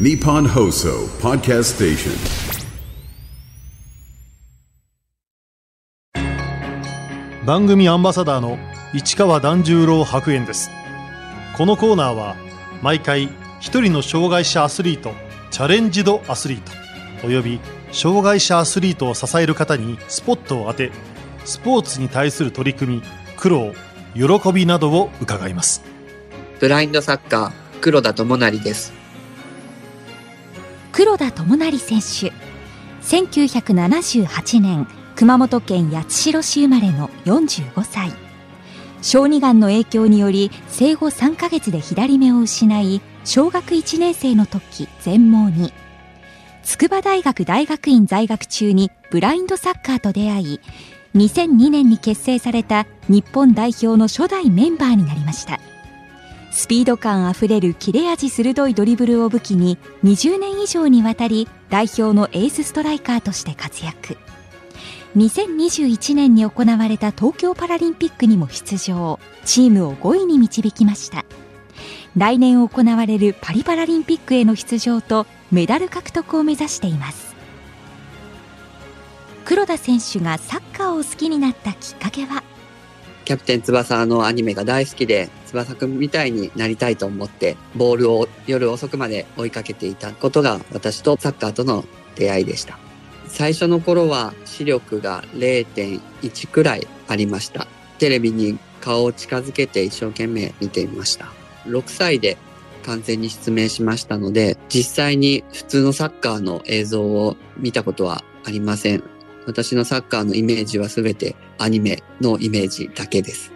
Nippon Hoso Podcast Station. 番組アンバサダーの市川團十郎白猿です。このコーナーは毎回一人の障害者アスリートチャレンジドアスリートおよび障害者アスリートを支える方にスポットを当てスポーツに対する取り組み苦労喜びなどを伺います。ブラインドサッカー黒田智成です黒田智成選手。1978年熊本県八代市生まれの45歳。小児がんの影響により生後3ヶ月で左目を失い小学1年生の時全盲に。筑波大学大学院在学中にブラインドサッカーと出会い2002年に結成された日本代表の初代メンバーになりました。スピード感あふれる切れ味鋭いドリブルを武器に20年以上にわたり代表のエースストライカーとして活躍。2021年に行われた東京パラリンピックにも出場。チームを5位に導きました。来年行われるパリパラリンピックへの出場とメダル獲得を目指しています。黒田選手がサッカーを好きになったきっかけはキャプテン翼のアニメが大好きで翼くんみたいになりたいと思ってボールを夜遅くまで追いかけていたことが私とサッカーとの出会いでした。最初の頃は視力が0.1くらいありました。テレビに顔を近づけて一生懸命見ていました。6歳で完全に失明しましたので実際に普通のサッカーの映像を見たことはありません。私のサッカーのイメージは全てアニメのイメージだけです。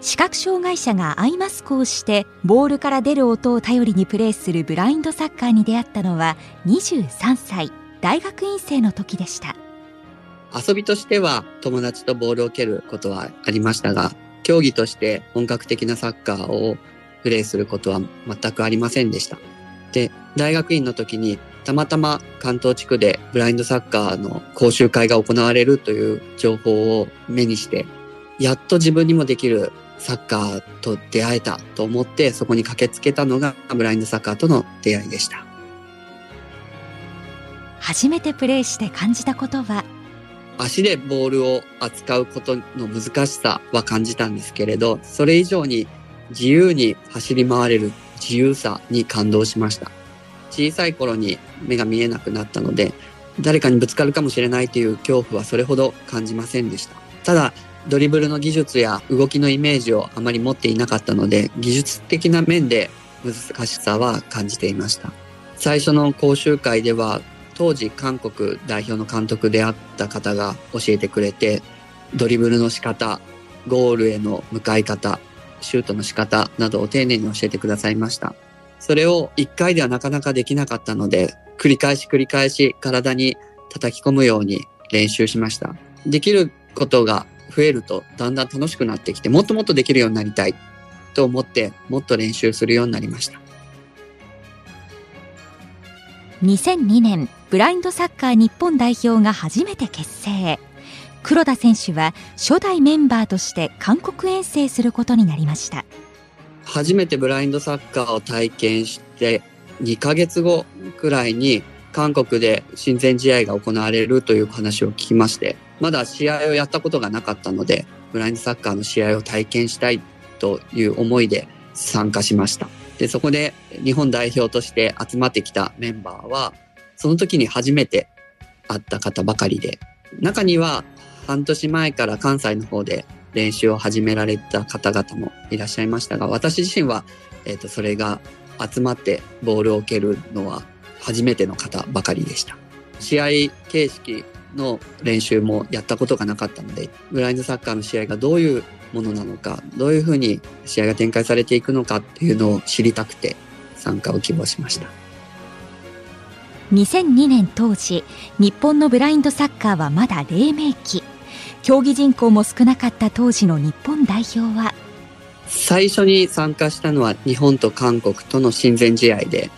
視覚障害者がアイマスクをしてボールから出る音を頼りにプレーするブラインドサッカーに出会ったのは23歳大学院生の時でした遊びとしては友達とボールを蹴ることはありましたが競技として本格的なサッカーをプレーすることは全くありませんでしたで大学院の時にたまたま関東地区でブラインドサッカーの講習会が行われるという情報を目にして、やっと自分にもできるサッカーと出会えたと思ってそこに駆けつけたのがブラインドサッカーとの出会いでした。初めてプレーして感じたことは？足でボールを扱うことの難しさは感じたんですけれど、それ以上に自由に走り回れる自由さに感動しました。小さい頃に目が見えなくなったので、誰かにぶつかるかもしれないという恐怖はそれほど感じませんでした。ただ、ドリブルの技術や動きのイメージをあまり持っていなかったので、技術的な面で難しさは感じていました。最初の講習会では、当時韓国代表の監督であった方が教えてくれて、ドリブルの仕方、ゴールへの向かい方、シュートの仕方などを丁寧に教えてくださいました。それを一回ではなかなかできなかったので、繰り返し繰り返し体に叩き込むように練習しました。できることが増えるとだんだん楽しくなってきて、もっともっとできるようになりたいと思って、もっと練習するようになりました。2002年、ブラインドサッカー日本代表が初めて結成。黒田選手は初代メンバーとして韓国遠征することになりました。初めてブラインドサッカーを体験して2ヶ月後くらいに韓国で親善試合が行われるという話を聞きまして、まだ試合をやったことがなかったので、ブラインドサッカーの試合を体験したいという思いで参加しました。で、そこで日本代表として集まってきたメンバーは、その時に初めて会った方ばかりで、中には半年前から関西の方で練習を始められた方々もいらっしゃいましたが、私自身は、えっ、ー、と、それが集まってボールを蹴るのは初めての方ばかりでした。試合形式の練習もやったことがなかったので、ブラインドサッカーの試合がどういうものなのか、どういうふうに試合が展開されていくのかっていうのを知りたくて参加を希望しました。2002年当時、日本のブラインドサッカーはまだ黎明期。競技人口も少なかった当時の日本代表は最初に参加したのは日本と韓国との親善試合で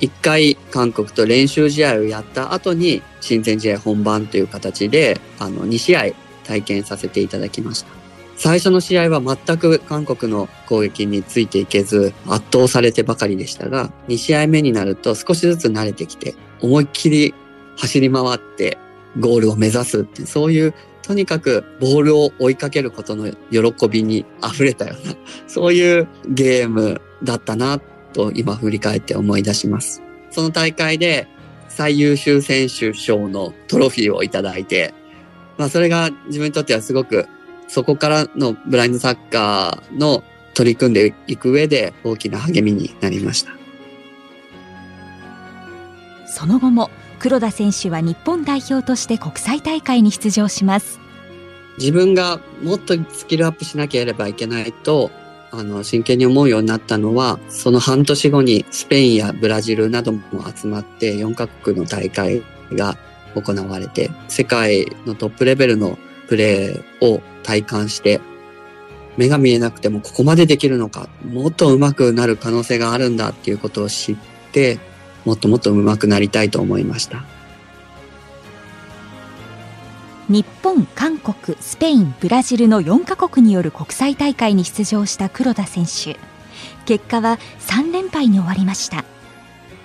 一回韓国と練習試合をやった後に親善試合本番という形であの2試合体験させていただきました。最初の試合は全く韓国の攻撃についていけず圧倒されてばかりでしたが、2試合目になると少しずつ慣れてきて、思いっきり走り回ってゴールを目指すって、そういうとにかくボールを追いかけることの喜びに溢れたような、そういうゲームだったなと今振り返って思い出します。その大会で最優秀選手賞のトロフィーをいただいて、まあそれが自分にとってはすごくそこからのブラインドサッカーの取り組んでいく上で大きな励みになりました。その後も黒田選手は日本代表として国際大会に出場します。自分がもっとスキルアップしなければいけないと、あの、真剣に思うようになったのは、その半年後にスペインやブラジルなども集まって4カ国の大会が行われて、世界のトップレベルのプレーを体感して、目が見えなくてもここまでできるのか、もっと上手くなる可能性があるんだっていうことを知って、もっともっと上手くなりたいと思いました。日本、韓国、スペイン、ブラジルの4カ国による国際大会に出場した黒田選手。結果は3連敗に終わりました。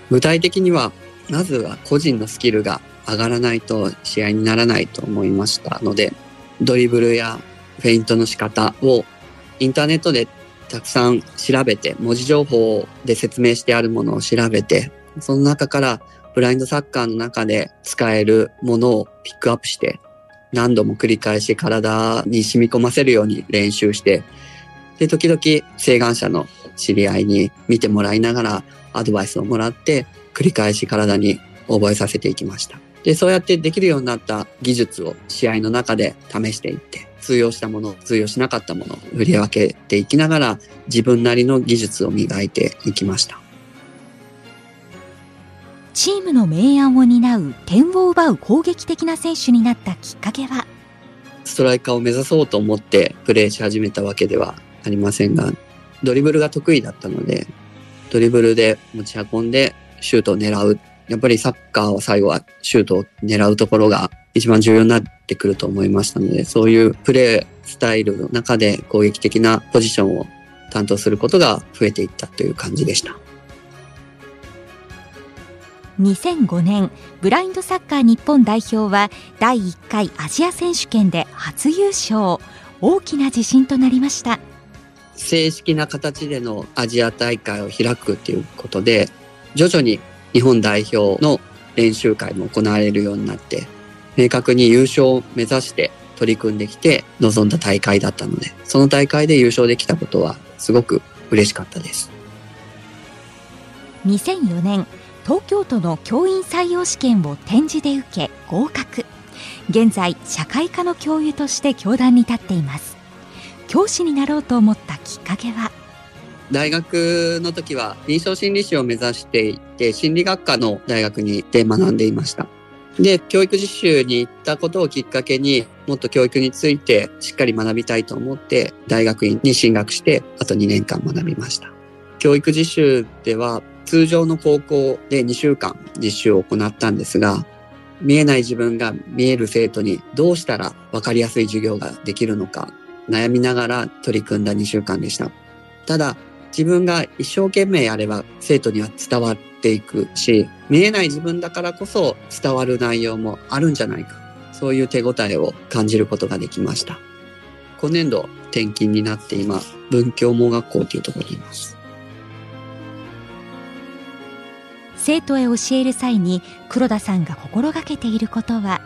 具体的には、まずは個人のスキルが上がらないと試合にならないと思いましたので、ドリブルやフェイントの仕方をインターネットでたくさん調べて、文字情報で説明してあるものを調べて、その中からブラインドサッカーの中で使えるものをピックアップして、何度も繰り返し体に染み込ませるように練習して、で、時々請願者の知り合いに見てもらいながらアドバイスをもらって、繰り返し体に覚えさせていきました。で、そうやってできるようになった技術を試合の中で試していって、通用したもの、通用しなかったものを振り分けていきながら、自分なりの技術を磨いていきました。チームの明暗を担う点を奪う攻撃的な選手になったきっかけは？ストライカーを目指そうと思ってプレーし始めたわけではありませんが、ドリブルが得意だったので、ドリブルで持ち運んでシュートを狙うやっぱりサッカーは最後はシュートを狙うところが一番重要になってくると思いましたので、そういうプレースタイルの中で攻撃的なポジションを担当することが増えていったという感じでした。2005年ブラインドサッカー日本代表は第1回アジア選手権で初優勝大きな自信となりました正式な形でのアジア大会を開くということで徐々に日本代表の練習会も行われるようになって、明確に優勝を目指して取り組んできて臨んだ大会だったので、その大会で優勝できたことはすごく嬉しかったです。2004年、東京都の教員採用試験を展示で受け合格。現在、社会科の教諭として教壇に立っています。教師になろうと思ったきっかけは？大学の時は臨床心理士を目指していて、心理学科の大学に行って学んでいました。で、教育実習に行ったことをきっかけにもっと教育についてしっかり学びたいと思って、大学院に進学して、あと2年間学びました。教育実習では、通常の高校で2週間実習を行ったんですが、見えない自分が見える生徒にどうしたら分かりやすい授業ができるのか悩みながら取り組んだ2週間でした。ただ、自分が一生懸命やれば生徒には伝わっていくし、見えない自分だからこそ伝わる内容もあるんじゃないか。そういう手応えを感じることができました。今年度転勤になって今、文教盲学校というところにいます。生徒へ教える際に黒田さんが心がけていることは？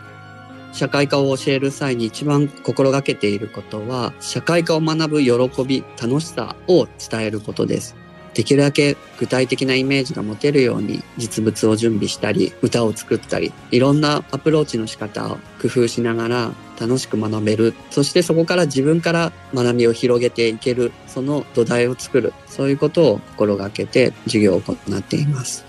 社会科を教える際に一番心がけていることは、社会科を学ぶ喜び、楽しさを伝えることです。できるだけ具体的なイメージが持てるように実物を準備したり、歌を作ったり、いろんなアプローチの仕方を工夫しながら楽しく学べる。そしてそこから自分から学びを広げていける。その土台を作る。そういうことを心がけて授業を行っています。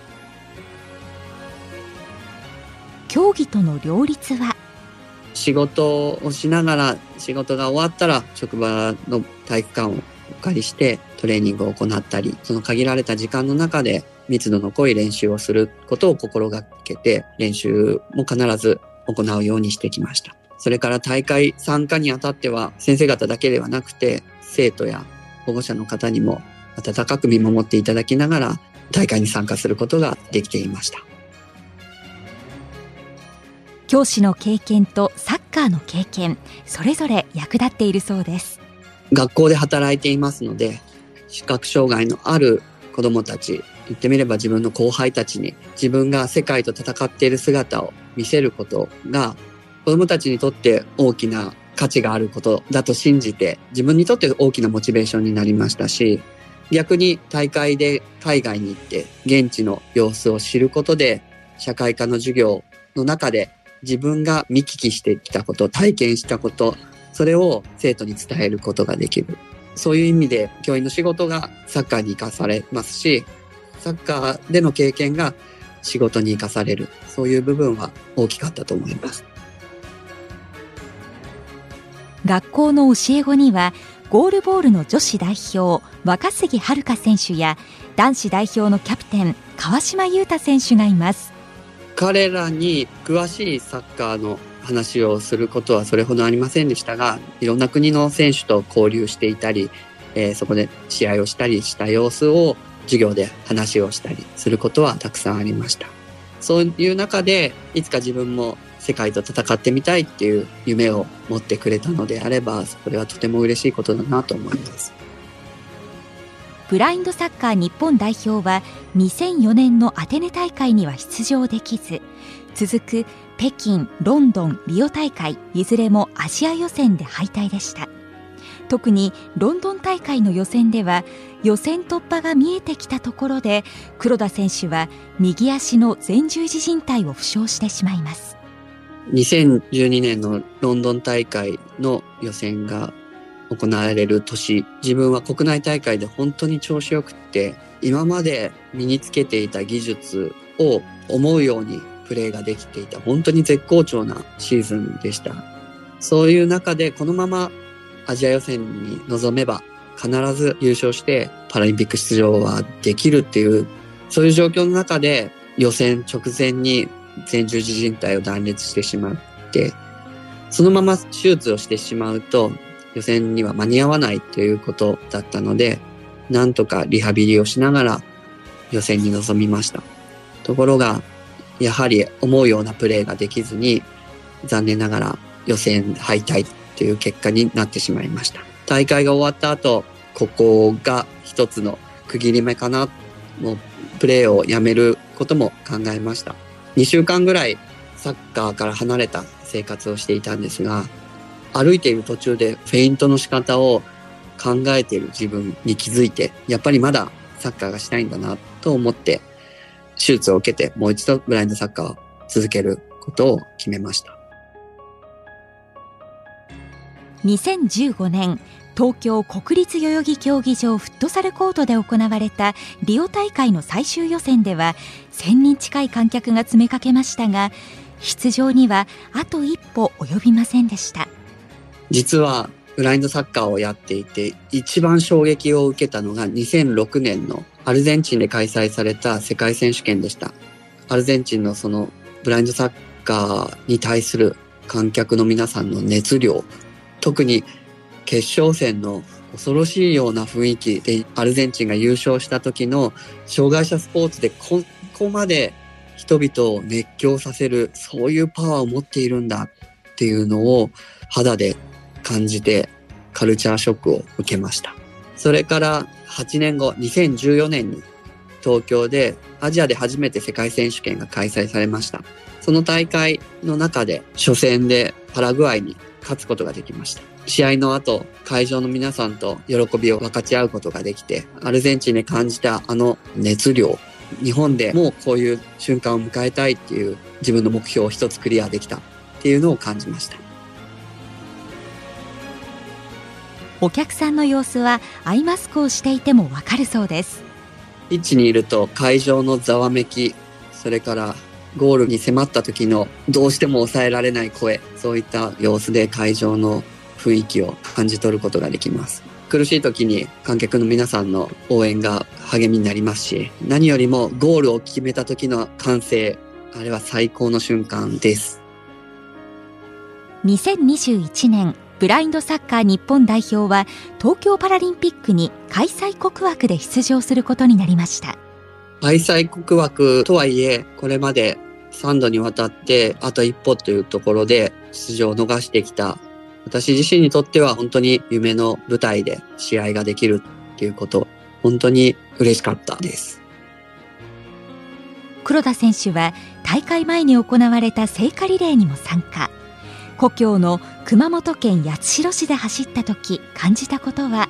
競技との両立は？仕事をしながら仕事が終わったら職場の体育館をお借りしてトレーニングを行ったり、その限られた時間の中で密度の濃い練習をすることを心がけて練習も必ず行うようにしてきました。それから大会参加にあたっては先生方だけではなくて生徒や保護者の方にも温かく見守っていただきながら大会に参加することができていました教師の経験とサッカーの経験それぞれ役立っているそうです。学校で働いていますので視覚障害のある子どもたち言ってみれば自分の後輩たちに自分が世界と戦っている姿を見せることが子どもたちにとって大きな価値があることだと信じて自分にとって大きなモチベーションになりましたし逆に大会で海外に行って現地の様子を知ることで社会科の授業の中で自分が見聞きしてきたこと体験したことそれを生徒に伝えることができる。そういう意味で教員の仕事がサッカーに生かされますしサッカーでの経験が仕事に生かされる。そういう部分は大きかったと思います。学校の教え子にはゴールボールの女子代表若杉遥選手や男子代表のキャプテン川島優太選手がいます。彼らに詳しいサッカーの話をすることはそれほどありませんでしたがいろんな国の選手と交流していたり、えー、そこで試合をしたりした様子を授業で話をしたりすることはたくさんありました。そういう中でいつか自分も世界と戦ってみたいっていう夢を持ってくれたのであればそれはとても嬉しいことだなと思います。ブラインドサッカー日本代表は2004年のアテネ大会には出場できず続く北京ロンドンリオ大会いずれもアジア予選で敗退でした。特にロンドン大会の予選では予選突破が見えてきたところで黒田選手は右足の前十字靭帯を負傷してしまいます。2012年のロンドン大会の予選が行われる年。自分は国内大会で本当に調子よくって今まで身につけていた技術を思うようにプレーができていた。本当に絶好調なシーズンでした。そういう中でこのままアジア予選に臨めば必ず優勝してパラリンピック出場はできるっていうそういう状況の中で予選直前に前十字靭帯を断裂してしまってそのまま手術をしてしまうと予選には間に合わないということだったのでなんとかリハビリをしながら予選に臨みました。ところがやはり思うようなプレーができずに残念ながら予選敗退という結果になってしまいました。大会が終わった後ここが一つの区切り目かなもうプレーをやめることも考えました。2週間ぐらいサッカーから離れた生活をしていたんですが、歩いている途中でフェイントの仕方を考えている自分に気づいて、やっぱりまだサッカーがしたいんだなと思って、手術を受けてもう一度ブラインドサッカーを続けることを決めました。2015年東京国立代々木競技場フットサルコートで行われたリオ大会の最終予選では1000人近い観客が詰めかけましたが出場にはあと一歩及びませんでした実はブラインドサッカーをやっていて一番衝撃を受けたのが2006年のアルゼンチンで開催された世界選手権でした。アルゼンチンのそのブラインドサッカーに対する観客の皆さんの熱量特に決勝戦の恐ろしいような雰囲気でアルゼンチンが優勝した時の障害者スポーツでここまで人々を熱狂させるそういうパワーを持っているんだっていうのを肌で感じてカルチャーショックを受けました。それから8年後、2014年に東京でアジアで初めて世界選手権が開催されました。その大会の中で初戦でパラグアイに勝つことができました。試合の後、会場の皆さんと喜びを分かち合うことができて、アルゼンチンで感じたあの熱量、日本でもうこういう瞬間を迎えたいっていう自分の目標を一つクリアできたっていうのを感じました。お客さんの様子はアイマスクをしていてもわかるそうです。ピッチにいると会場のざわめき、それからゴールに迫った時のどうしても抑えられない声、そういった様子で会場の雰囲気を感じ取ることができます。苦しい時に観客の皆さんの応援が励みになりますし、何よりもゴールを決めた時の歓声、あれは最高の瞬間です。2021年ブラインドサッカー日本代表は東京パラリンピックに開催国枠で出場することになりました。開催国枠とはいえ、これまで3度にわたってあと一歩というところで出場を逃してきた。私自身にとっては本当に夢の舞台で試合ができるっていうこと、本当に嬉しかったです。黒田選手は大会前に行われた聖火リレーにも参加故郷の熊本県八代市で走った時感じたことは？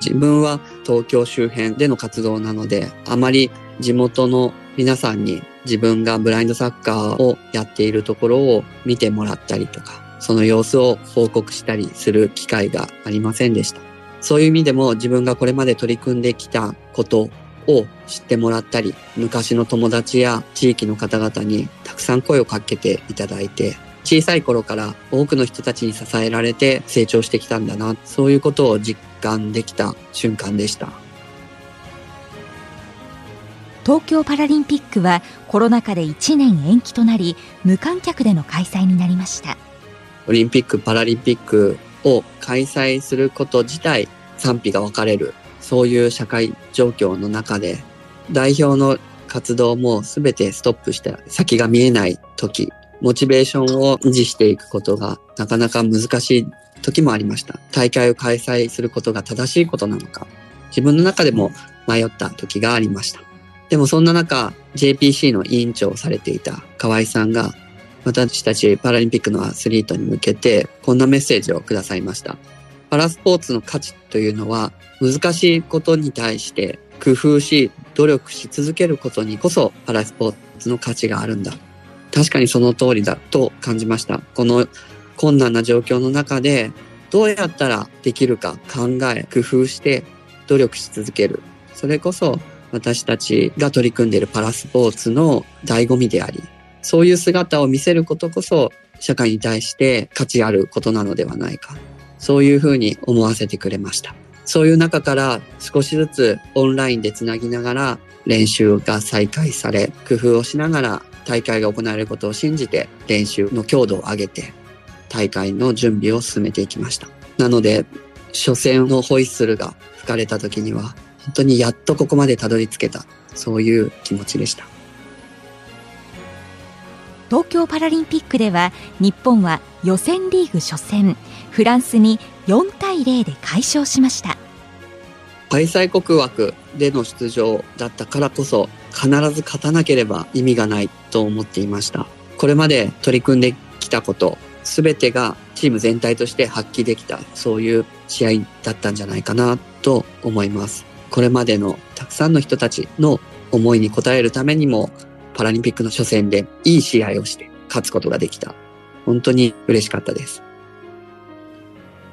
自分は東京周辺での活動なので、あまり地元の皆さんに自分がブラインドサッカーをやっているところを見てもらったりとか、その様子を報告したりする機会がありませんでした。そういう意味でも自分がこれまで取り組んできたことを知ってもらったり、昔の友達や地域の方々にたくさん声をかけていただいて、小さい頃から多くの人たちに支えられて成長してきたんだな、そういうことを実感できた瞬間でした。東京パラリンピックはコロナ禍で1年延期となり無観客での開催になりましたオリンピック・パラリンピックを開催すること自体賛否が分かれる、そういう社会状況の中で、代表の活動も全てストップして先が見えない時、モチベーションを維持していくことがなかなか難しい時もありました。大会を開催することが正しいことなのか、自分の中でも迷った時がありました。でもそんな中、JPC の委員長をされていた河合さんが、私たちパラリンピックのアスリートに向けて、こんなメッセージをくださいました。パラスポーツの価値というのは、難しいことに対して工夫し、努力し続けることにこそパラスポーツの価値があるんだ。確かにその通りだと感じました。この困難な状況の中で、どうやったらできるか考え、工夫して努力し続ける。それこそ私たちが取り組んでいるパラスポーツの醍醐味であり、そういう姿を見せることこそ社会に対して価値あることなのではないか。そういうふうに思わせてくれました。そういう中から少しずつオンラインでつなぎながら練習が再開され、工夫をしながら大会が行われることを信じて練習の強度を上げて大会の準備を進めていきました。なので、初戦のホイッスルが吹かれた時には本当にやっとここまでたどり着けた、そういう気持ちでした。東京パラリンピックでは日本は予選リーグ初戦フランスに4対0で快勝しました開催国枠での出場だったからこそ必ず勝たなければ意味がないと思っていました。これまで取り組んできたこと、すべてがチーム全体として発揮できた、そういう試合だったんじゃないかなと思います。これまでのたくさんの人たちの思いに応えるためにも、パラリンピックの初戦でいい試合をして勝つことができた。本当に嬉しかったです。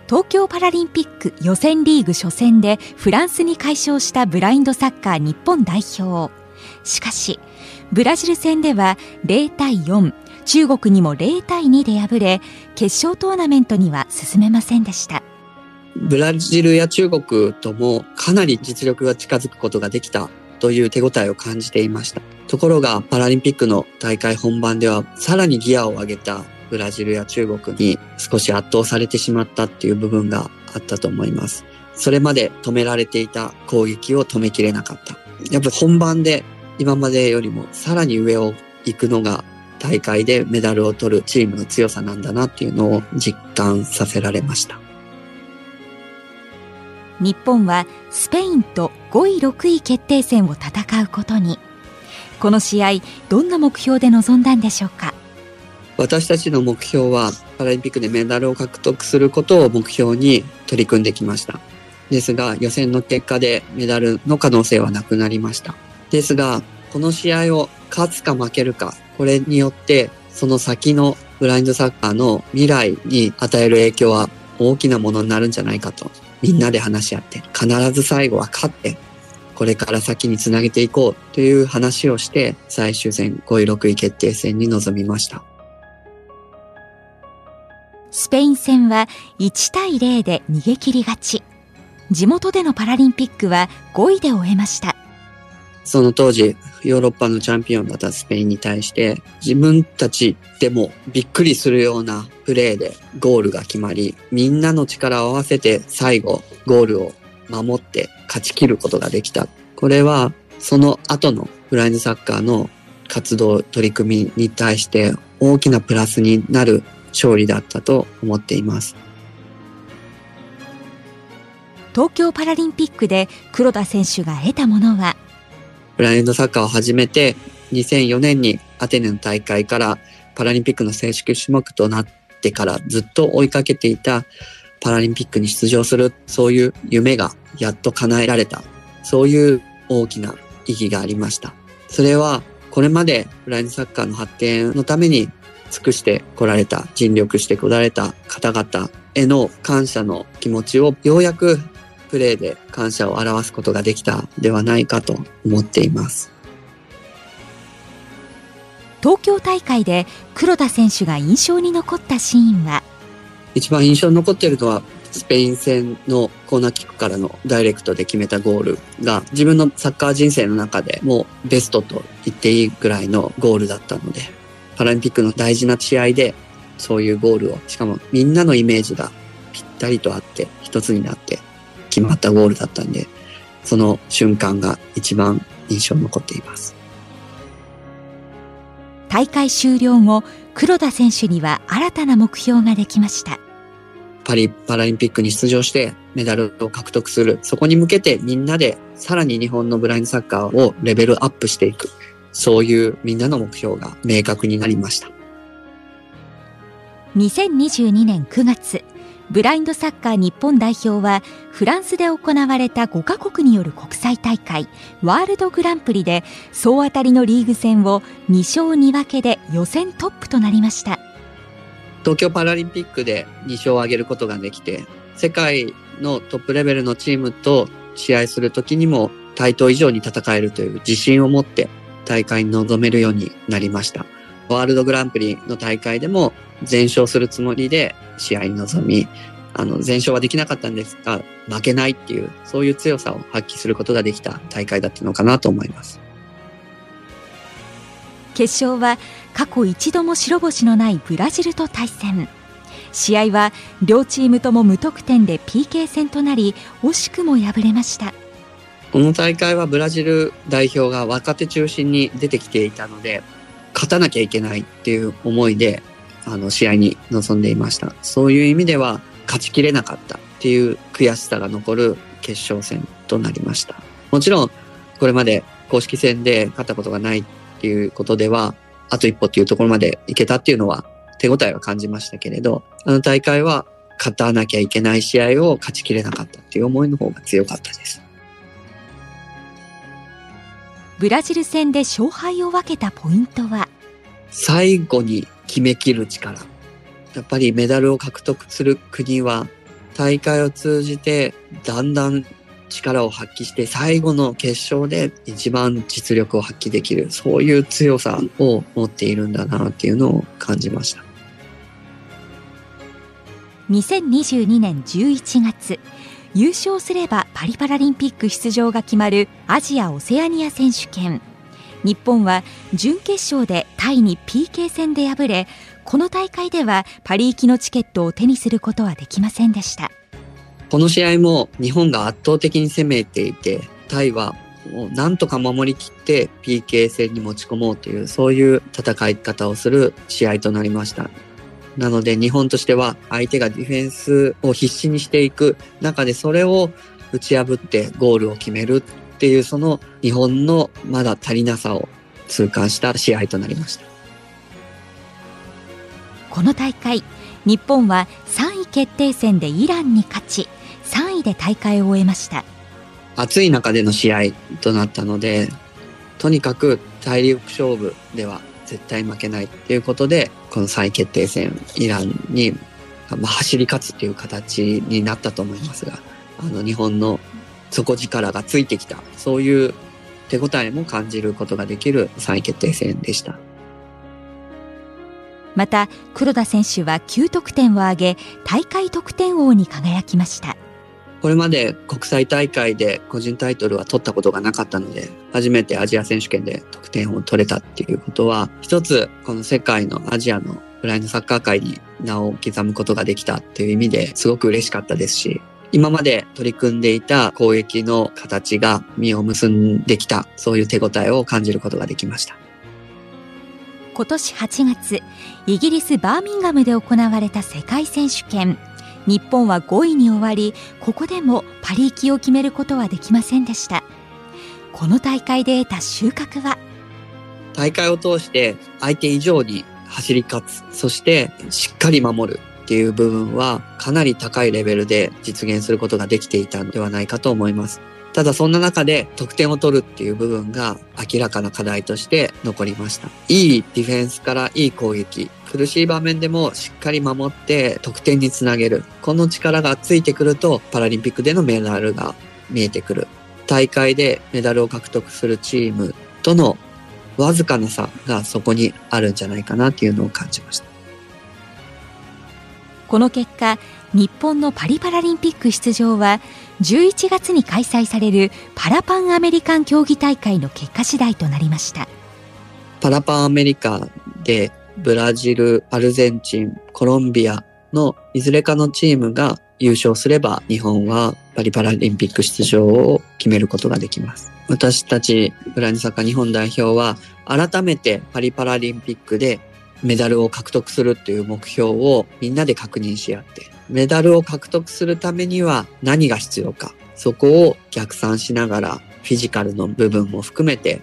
東京パラリンピック予選リーグ初戦でフランスに快勝したブラインドサッカー日本代表。しかしブラジル戦では0対4中国にも0対2で敗れ決勝トーナメントには進めませんでした。ブラジルや中国ともかなり実力が近づくことができたという手応えを感じていました。ところがパラリンピックの大会本番ではさらにギアを上げたブラジルや中国に少し圧倒されてしまったっていう部分があったと思います。それまで止められていた攻撃を止めきれなかった。やっぱ本番で今までよりもさらに上を行くのが大会でメダルを取るチームの強さなんだなっていうのを実感させられました。日本はスペインと5位6位決定戦を戦うことにこの試合どんな目標で臨んだんでしょうか？私たちの目標はパラリンピックでメダルを獲得することを目標に取り組んできました。ですが予選の結果でメダルの可能性はなくなりました。ですがこの試合を勝つか負けるかこれによってその先のブラインドサッカーの未来に与える影響は大きなものになるんじゃないかとみんなで話し合って必ず最後は勝ってこれから先につなげていこうという話をして最終戦5位6位決定戦に臨みました。スペイン戦は1対0で逃げ切り勝ち地元でのパラリンピックは5位で終えましたその当時ヨーロッパのチャンピオンだったスペインに対して自分たちでもびっくりするようなプレーでゴールが決まりみんなの力を合わせて最後ゴールを守って勝ち切ることができた。これはその後のブラインドサッカーの活動取り組みに対して大きなプラスになる勝利だったと思っています。東京パラリンピックで黒田選手が得たものは？ブラインドサッカーを始めて2004年にアテネの大会からパラリンピックの正式種目となってからずっと追いかけていたパラリンピックに出場するそういう夢がやっと叶えられた。そういう大きな意義がありました。それはこれまでブラインドサッカーの発展のために尽くしてこられた尽力してこられた方々への感謝の気持ちをようやくプレーで感謝を表すことができたではないかと思っています。東京大会で黒田選手が印象に残ったシーンは？一番印象に残っているのはスペイン戦のコーナーキックからのダイレクトで決めたゴールが自分のサッカー人生の中でもうベストと言っていいぐらいのゴールだったのでパラリンピックの大事な試合でそういうゴールをしかもみんなのイメージがぴったりとあって一つになって決まったゴールだったんで、その瞬間が一番印象に残っています。大会終了後、黒田選手には新たな目標ができました。パリパラリンピックに出場してメダルを獲得する。そこに向けてみんなでさらに日本のブラインドサッカーをレベルアップしていく。そういうみんなの目標が明確になりました。2022年9月、ブラインドサッカー日本代表はフランスで行われた5カ国による国際大会ワールドグランプリで総当たりのリーグ戦を2勝2分けで予選トップとなりました東京パラリンピックで2勝を挙げることができて世界のトップレベルのチームと試合する時にも対等以上に戦えるという自信を持って大会に臨めるようになりましたワールドグランプリの大会でも全勝するつもりで試合に臨み、あの、全勝はできなかったんですが、負けないっていう、そういう強さを発揮することができた大会だったのかなと思います。決勝は過去一度も白星のないブラジルと対戦。試合は両チームとも無得点で PK 戦となり、惜しくも敗れました。この大会はブラジル代表が若手中心に出てきていたので、勝たなきゃいけないっていう思いであの、試合に臨んでいました。そういう意味では、勝ちきれなかったっていう悔しさが残る決勝戦となりました。もちろん、これまで公式戦で勝ったことがないっていうことでは、あと一歩っていうところまでいけたっていうのは手応えは感じましたけれど、あの大会は勝たなきゃいけない試合を勝ちきれなかったっていう思いの方が強かったです。ブラジル戦で勝敗を分けたポイントは？最後に決めきる力。やっぱりメダルを獲得する国は大会を通じてだんだん力を発揮して最後の決勝で一番実力を発揮できるそういう強さを持っているんだなっていうのを感じました2022年11月優勝すればパリパラリンピック出場が決まるアジア・オセアニア選手権。日本は準決勝でタイに PK 戦で敗れこの大会ではパリ行きのチケットを手にすることはできませんでした。この試合も日本が圧倒的に攻めていてタイはなんとか守りきって PK 戦に持ち込もうというそういう戦い方をする試合となりました。なので日本としては相手がディフェンスを必死にしていく中でそれを打ち破ってゴールを決めるっていうその日本のまだ足りなさを痛感した試合となりました。この大会日本は3位決定戦でイランに勝ち3位で大会を終えました。暑い中での試合となったのでとにかく体力勝負では絶対負けないっていうことでこの3位決定戦イランに、まあ、走り勝つっていう形になったと思いますがあの日本の底力がついてきた、そういう手応えも感じることができる3位決定戦でした。また、黒田選手は9得点を挙げ、大会得点王に輝きました。これまで国際大会で個人タイトルは取ったことがなかったので、初めてアジア選手権で得点を取れたっていうことは、一つこの世界のアジアのブラインドサッカー界に名を刻むことができたっていう意味ですごく嬉しかったですし、今まで取り組んでいた攻撃の形が実を結んできた、そういう手応えを感じることができました。今年8月、イギリス・バーミンガムで行われた世界選手権。日本は5位に終わり、ここでもパリ行きを決めることはできませんでした。この大会で得た収穫は？大会を通して相手以上に走り勝つ、そしてしっかり守るっていう部分はかなり高いレベルで実現することができていたのではないかと思います。ただそんな中で得点を取るっていう部分が明らかな課題として残りました。いいディフェンスからいい攻撃。苦しい場面でもしっかり守って得点につなげる。この力がついてくるとパラリンピックでのメダルが見えてくる。大会でメダルを獲得するチームとのわずかな差がそこにあるんじゃないかなっていうのを感じました。この結果、日本のパリパラリンピック出場は11月に開催されるパラパンアメリカン競技大会の結果次第となりました。パラパンアメリカでブラジル、アルゼンチン、コロンビアのいずれかのチームが優勝すれば日本はパリパラリンピック出場を決めることができます。私たちブラインドサカ日本代表は改めてパリパラリンピックでメダルを獲得するっていう目標をみんなで確認し合って、メダルを獲得するためには何が必要か、そこを逆算しながらフィジカルの部分も含めて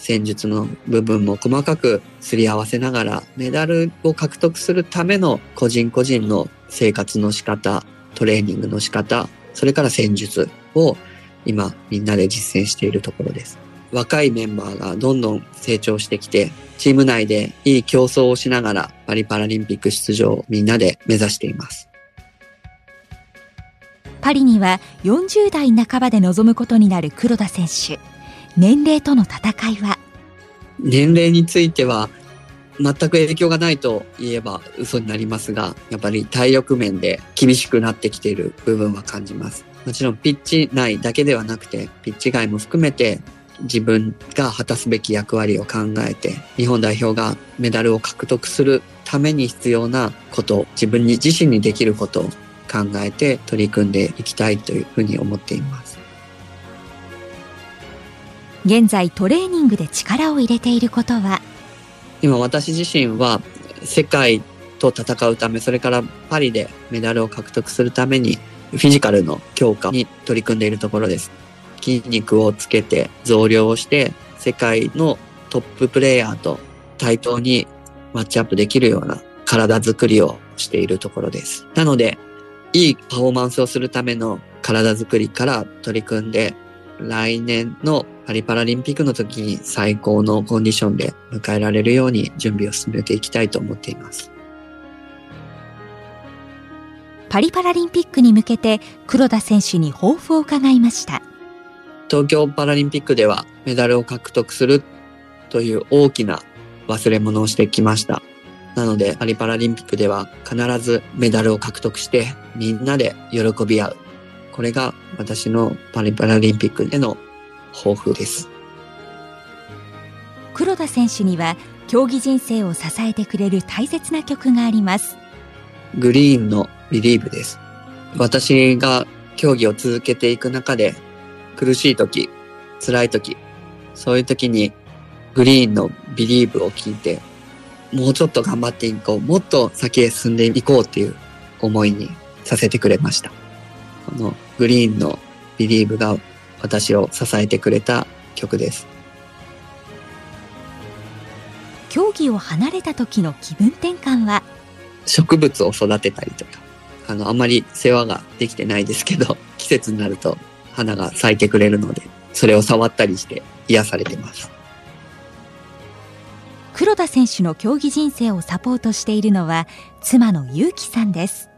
戦術の部分も細かくすり合わせながらメダルを獲得するための個人個人の生活の仕方、トレーニングの仕方、それから戦術を今みんなで実践しているところです。若いメンバーがどんどん成長してきて、チーム内でいい競争をしながらパリパラリンピック出場をみんなで目指しています。パリには40代半ばで臨むことになる黒田選手。年齢との戦いは？年齢については全く影響がないと言えば嘘になりますが、やっぱり体力面で厳しくなってきている部分は感じます。もちろんピッチ内だけではなくて、ピッチ外も含めて自分が果たすべき役割を考えて、日本代表がメダルを獲得するために必要なこと、自分に自身にできること考えて取り組んでいきたいというふうに思っています。現在トレーニングで力を入れていることは？今私自身は世界と戦うため、それからパリでメダルを獲得するためにフィジカルの強化に取り組んでいるところです。筋肉をつけて増量をして世界のトッププレイヤーと対等にマッチアップできるような体作りをしているところです。なので、いいパフォーマンスをするための体作りから取り組んで、来年のパリパラリンピックの時に最高のコンディションで迎えられるように準備を進めていきたいと思っています。パリパラリンピックに向けて黒田選手に抱負を伺いました東京パラリンピックではメダルを獲得するという大きな忘れ物をしてきました。なので、パリパラリンピックでは必ずメダルを獲得してみんなで喜び合う。これが私のパリパラリンピックでの抱負です。黒田選手には競技人生を支えてくれる大切な曲がありますグリーンの Believe です。私が競技を続けていく中で苦しい時、辛い時、そういう時にグリーンの Believe を聞いてもうちょっと頑張っていこう、もっと先へ進んでいこうっていう思いにさせてくれました。このグリーンの Believe が私を支えてくれた曲です。競技を離れた時の気分転換は？植物を育てたりとか、あの、あんまり世話ができてないですけど、季節になると花が咲いてくれるので、それを触ったりして癒されてます。黒田選手の競技人生をサポートしているのは妻のゆうきさんです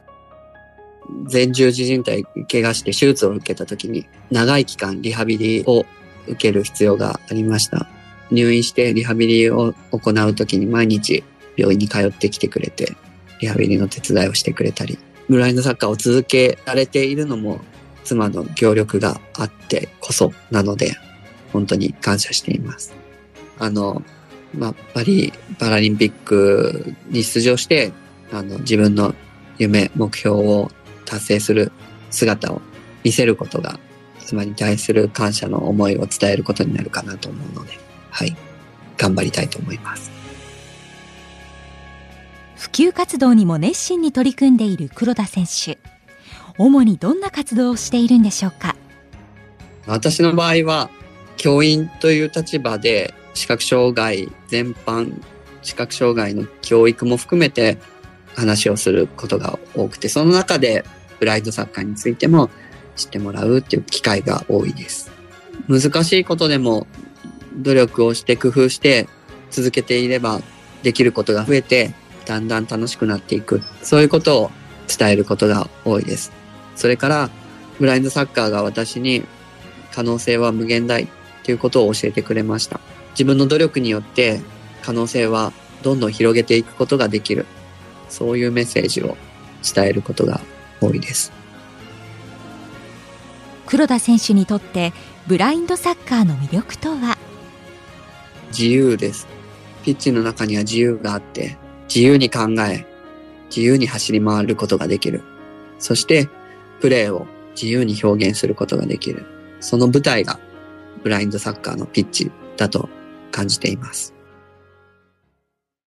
前十字靭帯怪我して手術を受けた時に長い期間リハビリを受ける必要がありました。入院してリハビリを行う時に毎日病院に通ってきてくれて、リハビリの手伝いをしてくれたり、ブラインドサッカーを続けられているのも妻の協力があってこそなので、本当に感謝しています。あの、まあ、パリ、パラリンピックに出場して、あの、自分の夢、目標を達成する姿を見せることが、妻に対する感謝の思いを伝えることになるかなと思うので、はい、頑張りたいと思います。普及活動にも熱心に取り組んでいる黒田選手。主にどんな活動をしているんでしょうか？私の場合は、教員という立場で、視覚障害全般、視覚障害の教育も含めて話をすることが多くて、その中でブラインドサッカーについても知ってもらうっていう機会が多いです。難しいことでも努力をして工夫して続けていればできることが増えて、だんだん楽しくなっていく。そういうことを伝えることが多いです。それから、ブラインドサッカーが私に可能性は無限大ということを教えてくれました。自分の努力によって可能性はどんどん広げていくことができる。そういうメッセージを伝えることが多いです。黒田選手にとってブラインドサッカーの魅力とは？自由です。ピッチの中には自由があって、自由に考え、自由に走り回ることができる。そして、プレーを自由に表現することができる。その舞台がブラインドサッカーのピッチだと感じています。